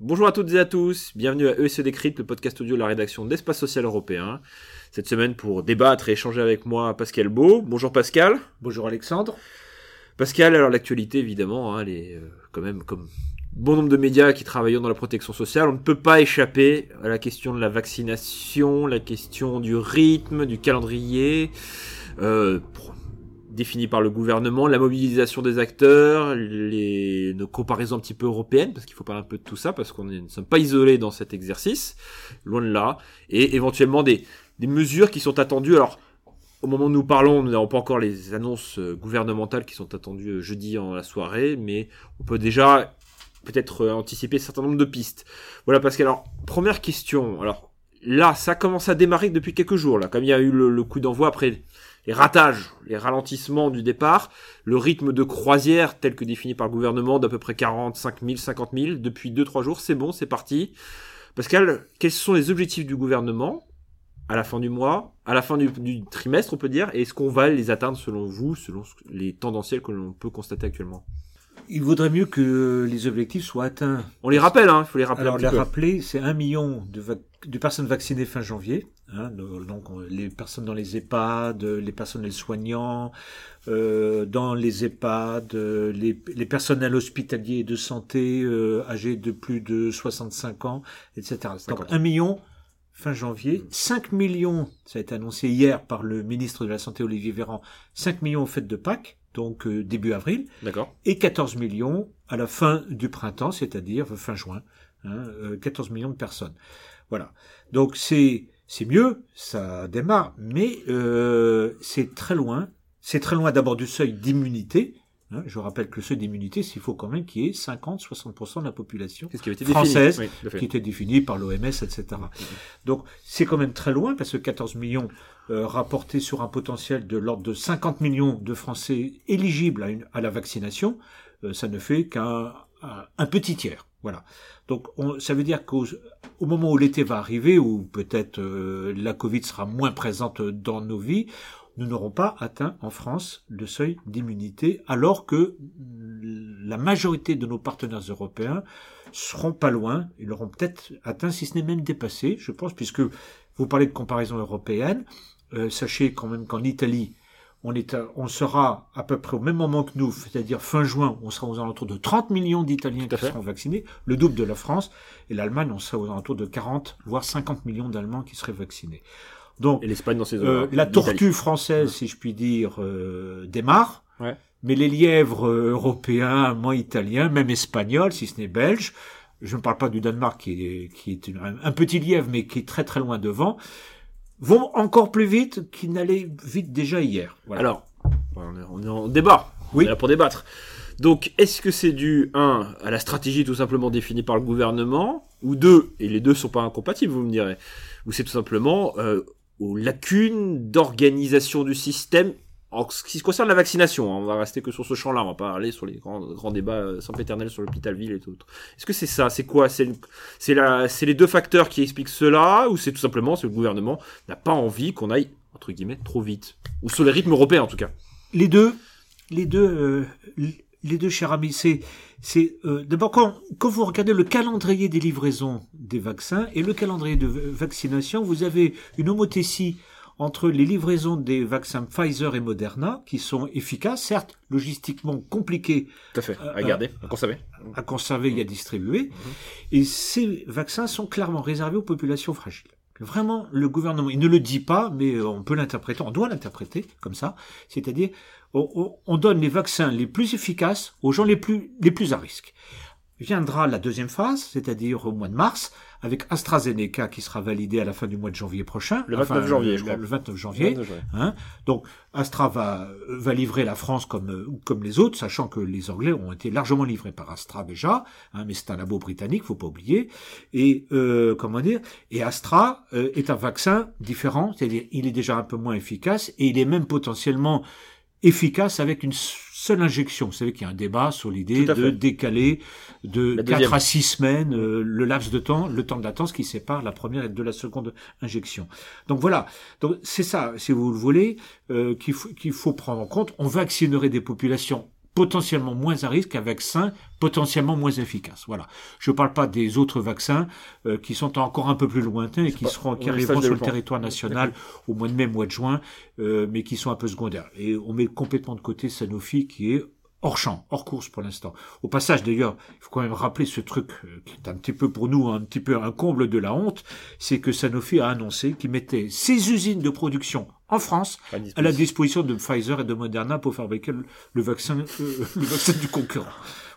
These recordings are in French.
Bonjour à toutes et à tous, bienvenue à ESE Décrypte, le podcast audio de la rédaction d'Espace Social Européen. Cette semaine pour débattre et échanger avec moi Pascal Beau. Bonjour Pascal. Bonjour Alexandre. Pascal, alors l'actualité évidemment, hein, elle est euh, quand même comme bon nombre de médias qui travaillent dans la protection sociale, on ne peut pas échapper à la question de la vaccination, la question du rythme, du calendrier. Euh, défini par le gouvernement, la mobilisation des acteurs, les nos comparaisons un petit peu européennes, parce qu'il faut parler un peu de tout ça, parce qu'on ne sommes pas isolés dans cet exercice, loin de là, et éventuellement des, mesures qui sont attendues. Alors, au moment où nous parlons, nous n'avons pas encore les annonces euh, gouvernementales qui sont attendues euh, jeudi en la soirée, mais on peut déjà peut-être euh, anticiper un certain nombre de pistes. Voilà, parce que alors, première question, alors là, ça commence à démarrer depuis quelques jours, là, comme il y a eu le coup d'envoi après les ratages, les ralentissements du départ, le rythme de croisière tel que défini par le gouvernement d'à peu près 45 000, 50 000 depuis 2-3 jours, c'est bon, c'est parti. Pascal, quels sont les objectifs du gouvernement à la fin du mois, à la fin du, du trimestre, on peut dire, et est-ce qu'on va les atteindre selon vous, selon les tendanciels que l'on peut constater actuellement? Il vaudrait mieux que les objectifs soient atteints. On les rappelle, hein, il faut les rappeler. Alors, un petit les peu. rappeler, c'est un million de personnes vaccinées fin janvier. Hein, donc, on- les personnes dans les EHPAD, les personnels soignants, euh, dans les EHPAD, euh, les, les personnels hospitaliers et de santé euh, âgés de plus de 65 ans, etc. Donc, 50. un million fin janvier, 5 millions, ça a été annoncé hier par le ministre de la Santé Olivier Véran, 5 millions aux fêtes de Pâques, donc euh, début avril, D'accord. et 14 millions à la fin du printemps, c'est-à-dire fin juin, hein, euh, 14 millions de personnes. Voilà. Donc c'est c'est mieux, ça démarre, mais euh, c'est très loin. C'est très loin d'abord du seuil d'immunité. hein. je rappelle que le seuil d'immunité, qu'il faut quand même qu'il y ait 50-60% de la population qui été Française, défini Oui, qui était définie par l'OMS, etc. Donc c'est quand même très loin parce que 14 millions euh, rapportés sur un potentiel de l'ordre de 50 millions de Français éligibles à, une, à la vaccination, euh, ça ne fait qu'un un, un petit tiers. Voilà. Donc on, ça veut dire qu'au au moment où l'été va arriver, où peut-être euh, la Covid sera moins présente dans nos vies, nous n'aurons pas atteint en France le seuil d'immunité, alors que la majorité de nos partenaires européens seront pas loin, ils l'auront peut-être atteint, si ce n'est même dépassé, je pense, puisque vous parlez de comparaison européenne. Euh, sachez quand même qu'en Italie, on, est on sera à peu près au même moment que nous, c'est-à-dire fin juin, on sera aux alentours de 30 millions d'Italiens qui fait. seront vaccinés, le double de la France, et l'Allemagne, on sera aux alentours de 40, voire 50 millions d'Allemands qui seraient vaccinés. Donc, Et l'Espagne dans ses euh, la tortue française, si je puis dire, euh, démarre. Ouais. Mais les lièvres euh, européens, allemands, italiens, même espagnols, si ce n'est belges, je ne parle pas du Danemark qui est, qui est un petit lièvre, mais qui est très très loin devant, vont encore plus vite qu'ils n'allaient vite déjà hier. Voilà. Alors, on est, on est en débat. Oui. On est là pour débattre. Donc, est-ce que c'est dû, un, à la stratégie tout simplement définie par le gouvernement, ou deux, et les deux sont pas incompatibles, vous me direz, ou c'est tout simplement euh, aux lacunes d'organisation du système en ce qui concerne la vaccination, hein, on va rester que sur ce champ-là, on va pas aller sur les grands, grands débats euh, sempiternels sur l'hôpital ville et tout. Est-ce que c'est ça? C'est quoi? C'est les deux facteurs qui expliquent cela, ou c'est tout simplement que le gouvernement n'a pas envie qu'on aille entre guillemets trop vite, ou sur les rythmes européens en tout cas. les deux, les deux, euh, les deux, chers amis, c'est, euh, d'abord quand, quand vous regardez le calendrier des livraisons des vaccins et le calendrier de vaccination, vous avez une homothétie entre les livraisons des vaccins Pfizer et Moderna, qui sont efficaces, certes logistiquement compliquées Tout à fait. Euh, À garder, à conserver. à conserver et à distribuer, et ces vaccins sont clairement réservés aux populations fragiles. Vraiment, le gouvernement, il ne le dit pas, mais euh, on peut l'interpréter, on doit l'interpréter comme ça, c'est-à-dire on, on- on donne les vaccins les plus efficaces aux gens les plus, les plus à risque. Viendra la deuxième phase, c'est-à-dire au mois de mars, avec AstraZeneca qui sera validé à la fin du mois de janvier prochain. Le 29 janvier, je crois. Le 29 janvier. Hein Donc Astra va, va livrer la France comme, euh, comme les autres, sachant que les Anglais ont été largement livrés par Astra déjà, hein, mais c'est un labo britannique, faut pas oublier. Et euh, comment dire Et Astra euh, est un vaccin différent, c'est-à-dire il est déjà un peu moins efficace et il est même potentiellement efficace avec une seule injection. Vous savez qu'il y a un débat sur l'idée de décaler de 4 à 6 semaines euh, le laps de temps, le temps de latence qui sépare la première et de la seconde injection. Donc voilà, donc c'est ça, si vous le voulez, euh, qu'il faut, qu'il faut prendre en compte. On vaccinerait des populations potentiellement moins à risque, un vaccin potentiellement moins efficace. Voilà. Je ne parle pas des autres vaccins euh, qui sont encore un peu plus lointains et qui seront qui arriveront sur le territoire national au mois de mai, mois de juin, euh, mais qui sont un peu secondaires. Et on met complètement de côté Sanofi qui est hors champ, hors course pour l'instant. Au passage, d'ailleurs, il faut quand même rappeler ce truc euh, qui est un petit peu pour nous un petit peu un comble de la honte, c'est que Sanofi a annoncé qu'il mettait ses usines de production en France à la disposition de Pfizer et de Moderna pour fabriquer le, vaccin, euh, le vaccin du concurrent.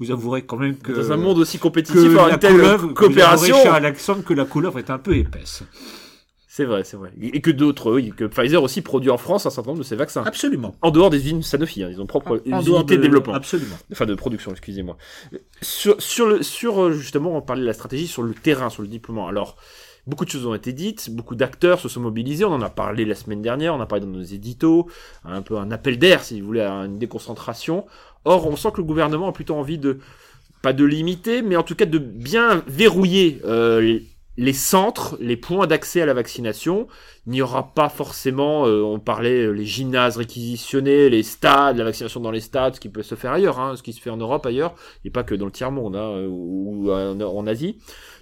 Vous avouerez quand même que dans un monde aussi compétitif, une telle coopération, à Alexandre, que la couleur est un peu épaisse. C'est vrai, c'est vrai. Et que d'autres, oui, que Pfizer aussi produit en France un certain nombre de ses vaccins. Absolument. En dehors des usines Sanofi, hein, ils ont propre unités de, développement. Absolument. Enfin, de production, excusez-moi. Sur, sur, le, sur, euh, justement, on parlait de la stratégie sur le terrain, sur le déploiement. Alors, beaucoup de choses ont été dites, beaucoup d'acteurs se sont mobilisés, on en a parlé la semaine dernière, on a parlé dans nos éditos, un peu un appel d'air, si vous voulez, à une déconcentration. Or, on sent que le gouvernement a plutôt envie de, pas de limiter, mais en tout cas de bien verrouiller euh, les centres, les points d'accès à la vaccination, il n'y aura pas forcément, euh, on parlait euh, les gymnases réquisitionnés, les stades, la vaccination dans les stades, ce qui peut se faire ailleurs, hein, ce qui se fait en Europe ailleurs, et pas que dans le tiers-monde hein, ou, en, Asie.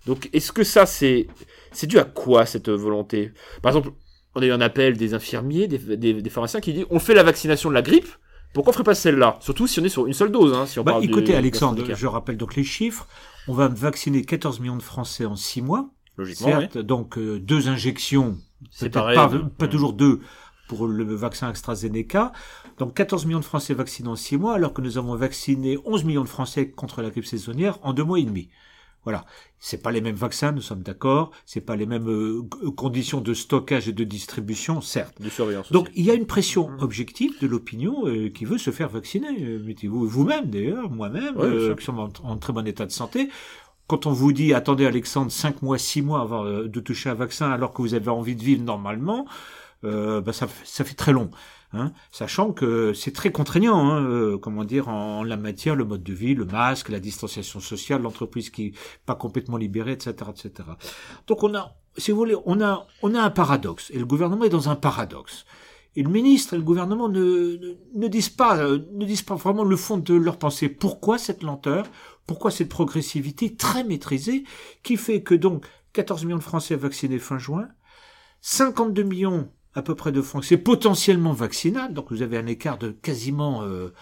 Donc est-ce que ça c'est c'est dû à quoi cette volonté? Par exemple, on a eu un appel des infirmiers, des, des, pharmaciens qui disent on fait la vaccination de la grippe, pourquoi on ferait pas celle-là? Surtout si on est sur une seule dose. Hein, si on bah, écoutez, Alexandre, je rappelle donc les chiffres. On va vacciner 14 millions de Français en 6 mois. Logiquement, Certes, donc euh, deux injections, c'est pas, pas toujours deux pour le vaccin AstraZeneca. Donc 14 millions de Français vaccinés en 6 mois, alors que nous avons vacciné 11 millions de Français contre la grippe saisonnière en deux mois et demi. Voilà, c'est pas les mêmes vaccins, nous sommes d'accord. C'est pas les mêmes euh, conditions de stockage et de distribution, certes. De surveillance. Donc il y a une pression mmh. objective de l'opinion euh, qui veut se faire vacciner. Mettez-vous vous-même d'ailleurs, moi-même, qui sommes en, très bon état de santé quand on vous dit attendez Alexandre 5 mois, 6 mois avant euh, de toucher un vaccin alors que vous avez envie de vivre normalement, euh, bah ça, ça, fait très long. Hein, sachant que c'est très contraignant, hein, euh, comment dire, en, la matière, le mode de vie, le masque, la distanciation sociale, l'entreprise qui est pas complètement libérée, etc., etc. Donc on a, si vous voulez, on a, on a un paradoxe, et le gouvernement est dans un paradoxe. Et le ministre et le gouvernement ne, ne, ne disent pas, ne disent pas vraiment le fond de leur pensée. Pourquoi cette lenteur? Pourquoi cette progressivité très maîtrisée qui fait que donc 14 millions de Français vaccinés fin juin, 52 millions à peu près de Français potentiellement vaccinables, donc vous avez un écart de quasiment euh,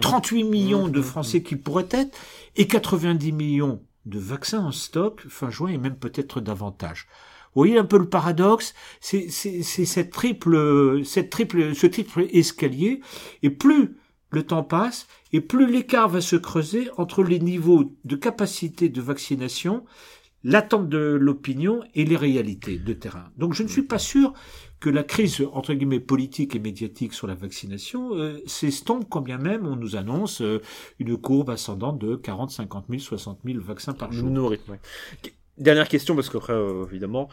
38 euh, millions de Français qui pourraient être, et 90 millions de vaccins en stock fin juin et même peut-être davantage. Vous voyez un peu le paradoxe, c'est cette triple, cette triple, ce triple escalier, et plus le temps passe et plus l'écart va se creuser entre les niveaux de capacité de vaccination, l'attente de l'opinion et les réalités de terrain. Donc je ne suis pas sûr que la crise entre guillemets politique et médiatique sur la vaccination euh, s'estompe quand bien même on nous annonce euh, une courbe ascendante de 40, 50 000, 60 000 vaccins par jour. Dernière question parce qu'après euh, évidemment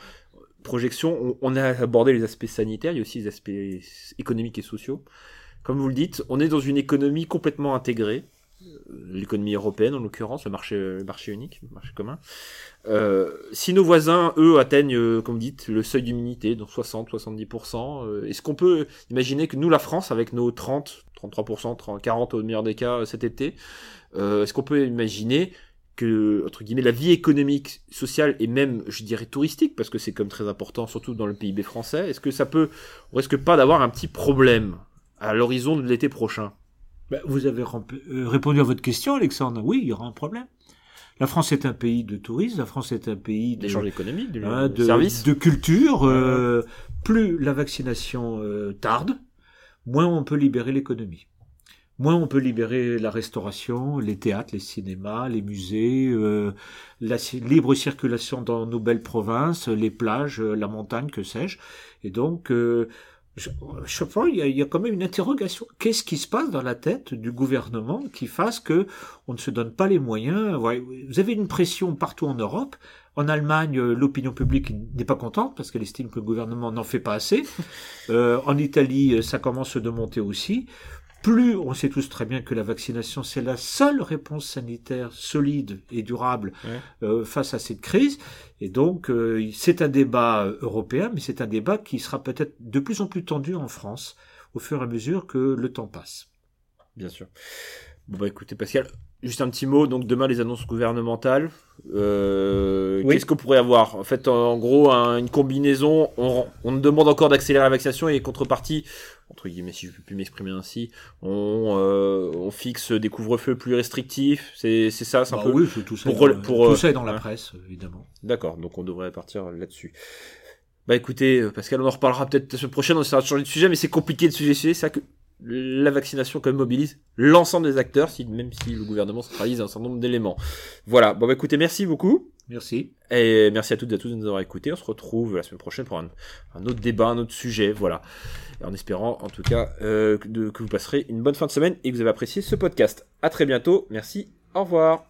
projection, on, a abordé les aspects sanitaires, il y a aussi les aspects économiques et sociaux. Comme vous le dites, on est dans une économie complètement intégrée, euh, l'économie européenne en l'occurrence, le marché, le marché unique, le marché commun. Euh, si nos voisins, eux, atteignent, euh, comme vous dites, le seuil d'immunité, donc 60-70%, euh, est-ce qu'on peut imaginer que nous, la France, avec nos 30, 33%, 30, 40 au meilleur des cas cet été, est-ce qu'on peut imaginer que, entre guillemets, la vie économique, sociale et même, je dirais, touristique, parce que c'est comme très important, surtout dans le PIB français, est-ce que ça peut, on risque pas d'avoir un petit problème? À l'horizon de l'été prochain ben, Vous avez euh, répondu à votre question, Alexandre. Oui, il y aura un problème. La France est un pays de tourisme, la France est un pays d'échange économique, de, hein, de, culture. Euh, plus la vaccination euh, tarde, moins on peut libérer l'économie. Moins on peut libérer la restauration, les théâtres, les cinémas, les musées, la libre circulation dans nos belles provinces, les plages, la montagne, que sais-je. Et donc, je, je pense il y, a, il y, a, quand même une interrogation. Qu'est-ce qui se passe dans la tête du gouvernement qui fasse que on ne se donne pas les moyens? Vous avez une pression partout en Europe. En Allemagne, l'opinion publique n'est pas contente parce qu'elle estime que le gouvernement n'en fait pas assez. Euh, en Italie, ça commence de monter aussi. Plus on sait tous très bien que la vaccination c'est la seule réponse sanitaire solide et durable Ouais. euh, face à cette crise. Et donc euh, c'est un débat européen, mais c'est un débat qui sera peut-être de plus en plus tendu en France au fur et à mesure que le temps passe. Bien sûr. Bon bah écoutez Pascal, juste un petit mot. Donc demain les annonces gouvernementales. Euh, Oui. Qu'est-ce qu'on pourrait avoir? En fait, en gros, un- une combinaison. On, on demande encore d'accélérer la vaccination et contrepartie, entre guillemets, si je peux plus m'exprimer ainsi, on, euh, on fixe des couvre-feux plus restrictifs. C'est c'est ça, c'est un Bah peu. oui, tout ça, pour est rel- dans, pour, tout euh, ça est dans la presse, évidemment. D'accord, donc on devrait partir là-dessus. Bah écoutez, Pascal, on en reparlera peut-être la semaine prochaine, on essaiera de changer de sujet, mais c'est compliqué de sujet sujet, c'est ça que la vaccination quand même mobilise l'ensemble des acteurs, si, même si le gouvernement centralise un certain nombre d'éléments. Voilà, bon bah écoutez, merci beaucoup, Merci. et merci à toutes et à tous de nous avoir écoutés, on se retrouve la semaine prochaine pour un, un autre débat, un autre sujet, voilà. En espérant en tout cas euh, de- que vous passerez une bonne fin de semaine et que vous avez apprécié ce podcast. À très bientôt, merci, au revoir.